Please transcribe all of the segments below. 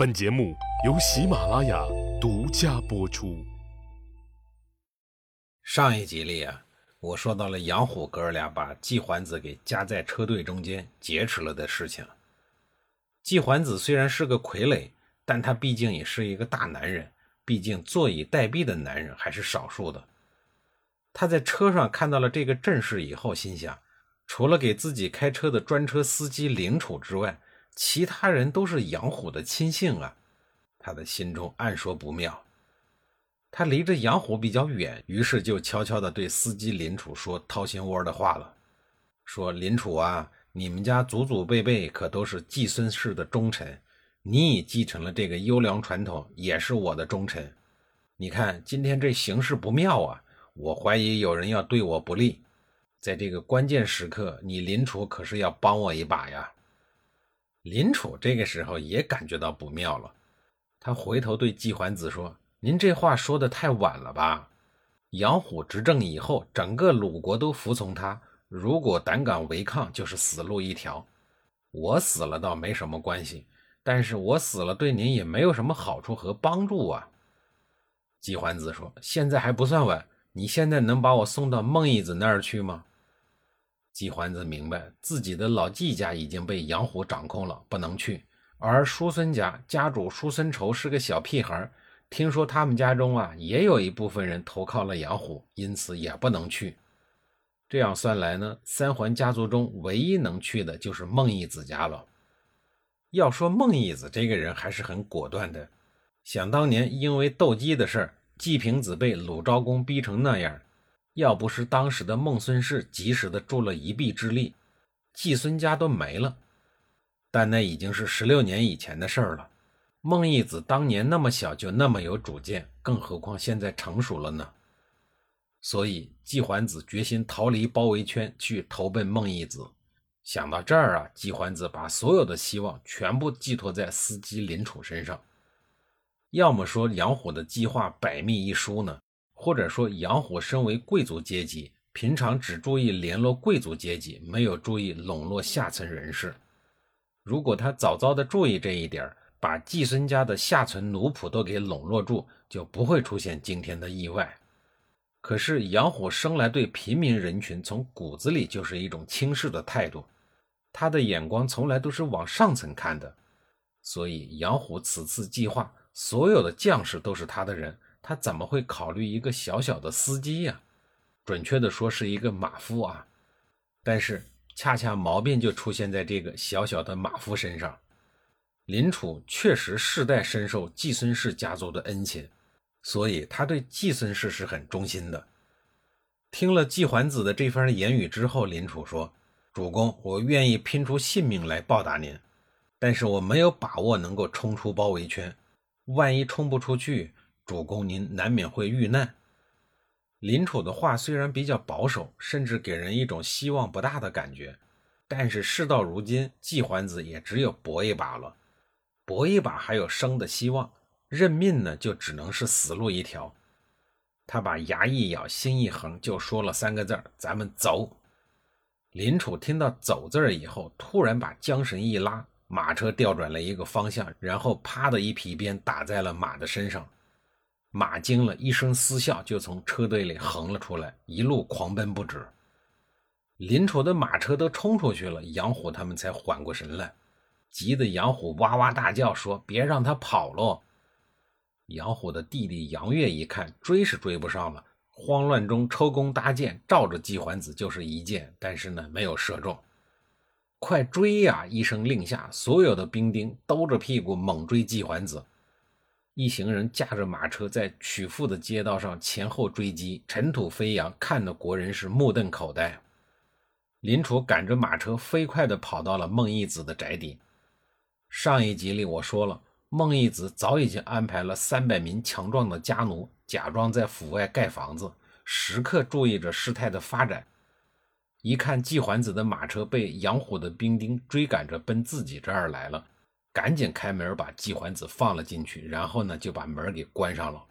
本节目由喜马拉雅独家播出。上一集里啊，我说到了杨虎哥俩把季桓子给夹在车队中间劫持了的事情。季桓子虽然是个傀儡，但他毕竟也是一个大男人，毕竟坐以待毙的男人还是少数的。他在车上看到了这个阵势以后，心想，除了给自己开车的专车司机凌楚之外，其他人都是杨虎的亲信啊，他的心中暗说不妙。他离着杨虎比较远，于是就悄悄地对司机林楚说掏心窝的话了，说：“林楚啊，你们家祖祖辈辈可都是季孙氏的忠臣，你已继承了这个优良传统，也是我的忠臣。你看今天这形势不妙啊，我怀疑有人要对我不利，在这个关键时刻，你林楚可是要帮我一把呀。”林楚这个时候也感觉到不妙了，他回头对季桓子说：“您这话说的太晚了吧？杨虎执政以后，整个鲁国都服从他，如果胆敢违抗，就是死路一条。我死了倒没什么关系，但是我死了对您也没有什么好处和帮助啊。”季桓子说：“现在还不算晚，你现在能把我送到孟义子那儿去吗？”季桓子明白自己的老季家已经被杨虎掌控了，不能去。而叔孙家家主叔孙仇是个小屁孩，听说他们家中啊也有一部分人投靠了杨虎，因此也不能去。这样算来呢，三桓家族中唯一能去的就是孟义子家了。要说孟义子这个人还是很果断的，想当年因为斗鸡的事儿，季平子被鲁昭公逼成那样。要不是当时的孟孙氏及时的助了一臂之力，季孙家都没了。但那已经是十六年以前的事儿了。孟义子当年那么小就那么有主见，更何况现在成熟了呢？所以季桓子决心逃离包围圈，去投奔孟义子。想到这儿啊，季桓子把所有的希望全部寄托在司机林楚身上。要么说杨虎的计划百密一疏呢？或者说，杨虎身为贵族阶级，平常只注意联络贵族阶级，没有注意笼络下层人士。如果他早早的注意这一点，把季孙家的下层奴仆都给笼络住，就不会出现今天的意外。可是杨虎生来对平民人群从骨子里就是一种轻视的态度，他的眼光从来都是往上层看的。所以杨虎此次计划，所有的将士都是他的人。他怎么会考虑一个小小的司机呀？准确的说是一个马夫啊。但是恰恰毛病就出现在这个小小的马夫身上。林楚确实世代深受季孙氏家族的恩情，所以他对季孙氏是很忠心的。听了季桓子的这番言语之后，林楚说：“主公，我愿意拼出性命来报答您，但是我没有把握能够冲出包围圈。万一冲不出去……”主公，您难免会遇难。林楚的话虽然比较保守，甚至给人一种希望不大的感觉，但是事到如今，季桓子也只有搏一把了。搏一把还有生的希望，认命呢，就只能是死路一条。他把牙一咬，心一横，就说了三个字咱们走。”林楚听到“走”字以后，突然把缰绳一拉，马车调转了一个方向，然后啪的一皮鞭打在了马的身上。马惊了一声嘶笑，就从车队里横了出来，一路狂奔不止。林楚的马车都冲出去了，杨虎他们才缓过神来，急得杨虎哇哇大叫说：“别让他跑喽！”杨虎的弟弟杨岳一看追是追不上了，慌乱中抽弓搭箭，照着季桓子就是一箭，但是呢没有射中。快追呀！一声令下，所有的兵丁兜着屁股猛追季桓子。一行人驾着马车在曲阜的街道上前后追击，尘土飞扬，看得国人是目瞪口呆。林楚赶着马车飞快地跑到了孟义子的宅邸。上一集里我说了，孟义子早已经安排了三百名强壮的家奴，假装在府外盖房子，时刻注意着事态的发展。一看季桓子的马车被杨虎的兵丁追赶着奔自己这儿来了。赶紧开门把季桓子放了进去，然后呢就把门给关上了。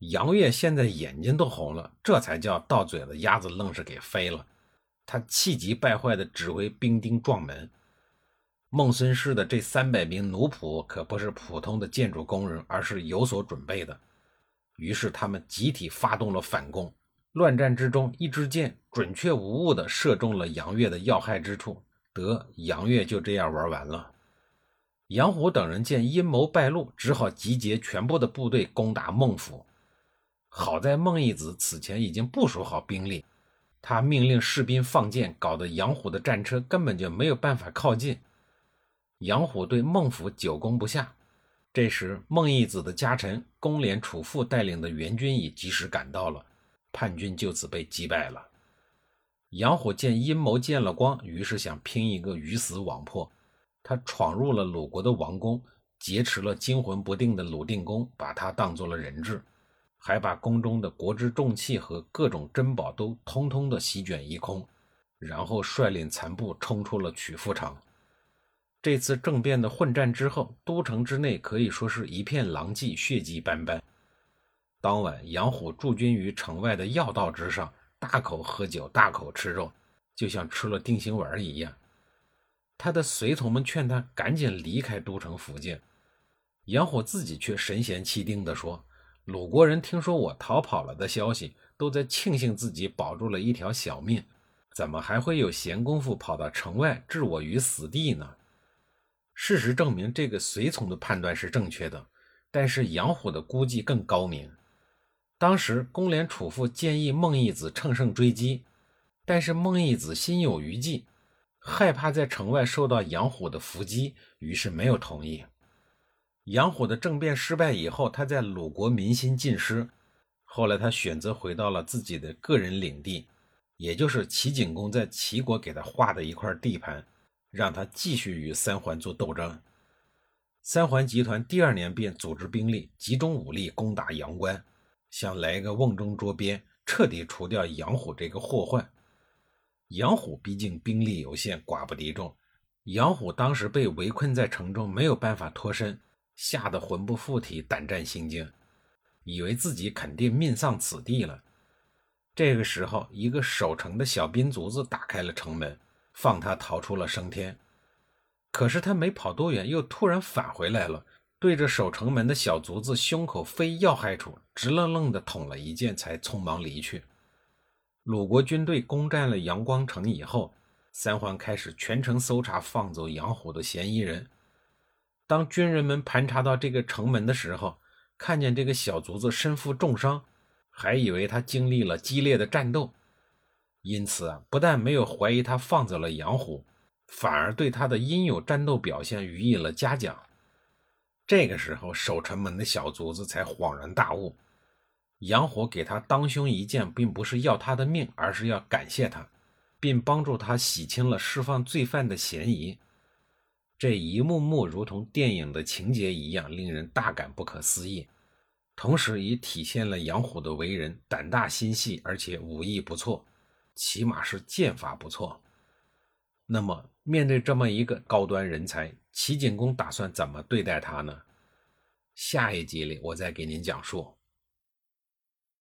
杨岳现在眼睛都红了，这才叫到嘴的鸭子愣是给飞了。他气急败坏地指挥兵丁撞门。孟孙氏的这三百名奴仆可不是普通的建筑工人，而是有所准备的。于是他们集体发动了反攻。乱战之中，一支箭准确无误地射中了杨岳的要害之处，得杨岳就这样玩完了。杨虎等人见阴谋败露，只好集结全部的部队攻打孟府。好在孟义子此前已经部署好兵力，他命令士兵放箭，搞得杨虎的战车根本就没有办法靠近。杨虎对孟府久攻不下，这时孟义子的家臣公廉楚父带领的援军也及时赶到了，叛军就此被击败了。杨虎见阴谋见了光，于是想拼一个鱼死网破。他闯入了鲁国的王宫，劫持了惊魂不定的鲁定公，把他当做了人质，还把宫中的国之重器和各种珍宝都通通的席卷一空，然后率领残部冲出了曲阜城。这次政变的混战之后，都城之内可以说是一片狼藉，血迹斑斑。当晚，杨虎驻军于城外的要道之上，大口喝酒，大口吃肉，就像吃了定心丸一样。他的随从们劝他赶紧离开都城附近，杨虎自己却神闲气定地说：“鲁国人听说我逃跑了的消息，都在庆幸自己保住了一条小命，怎么还会有闲工夫跑到城外置我于死地呢？”事实证明，这个随从的判断是正确的，但是杨虎的估计更高明。当时公廉楚父建议孟义子乘胜追击，但是孟义子心有余悸，害怕在城外受到杨虎的伏击，于是没有同意。杨虎的政变失败以后，他在鲁国民心尽失，后来他选择回到了自己的个人领地，也就是齐景公在齐国给他划的一块地盘。让他继续与三桓做斗争。三桓集团第二年便组织兵力，集中武力攻打阳关，想来个瓮中捉鳖，彻底除掉杨虎这个祸患。杨虎毕竟兵力有限，寡不敌众。杨虎当时被围困在城中，没有办法脱身，吓得魂不附体，胆战心惊，以为自己肯定命丧此地了。这个时候，一个守城的小兵卒子打开了城门。放他逃出了升天，可是他没跑多远，又突然返回来了，对着守城门的小卒子胸口非要害处，直愣愣地捅了一剑，才匆忙离去。鲁国军队攻占了阳光城以后，三桓开始全城搜查，放走杨虎的嫌疑人。当军人们盘查到这个城门的时候，看见这个小卒子身负重伤，还以为他经历了激烈的战斗。因此啊，不但没有怀疑他放走了杨虎，反而对他的应有战斗表现予以了嘉奖。这个时候，守城门的小卒子才恍然大悟：杨虎给他当胸一剑，并不是要他的命，而是要感谢他，并帮助他洗清了释放罪犯的嫌疑。这一幕幕如同电影的情节一样，令人大感不可思议，同时也体现了杨虎的为人胆大心细，而且武艺不错。起码是剑法不错。那么，面对这么一个高端人才，齐景公打算怎么对待他呢？下一集里我再给您讲述。